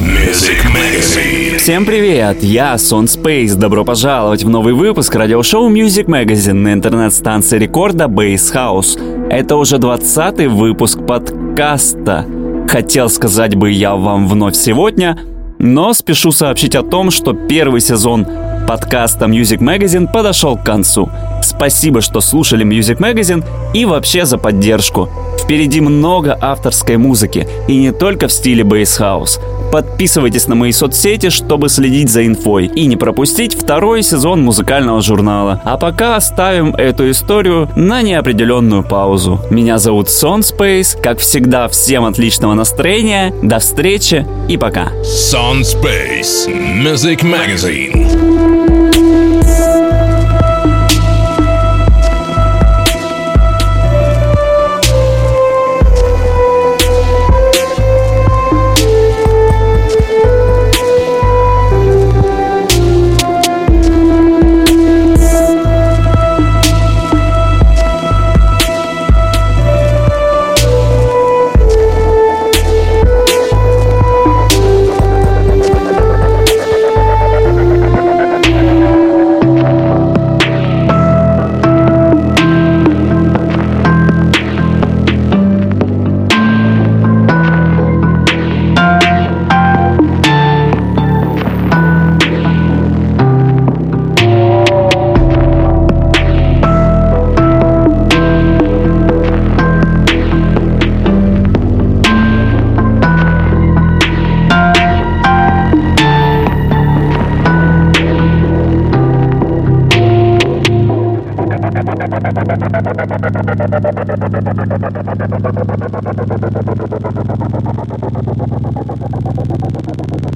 Music Magazine. Всем привет, я Сон Space. Добро пожаловать в новый выпуск радиошоу Music Magazine на интернет-станции рекорда Base House. Это уже 20 выпуск подкаста. Хотел сказать бы я вам вновь сегодня, но спешу сообщить о том, что первый сезон подкаста Music Magazine подошел к концу. Спасибо, что слушали Music Magazine и вообще за поддержку. Впереди много авторской музыки, и не только в стиле Bass House. Подписывайтесь на мои соцсети, чтобы следить за инфой и не пропустить второй сезон музыкального журнала. А пока оставим эту историю на неопределенную паузу. Меня зовут Сон Space. Как всегда, всем отличного настроения. До встречи и пока. Sun Space Music Magazine. Thank you.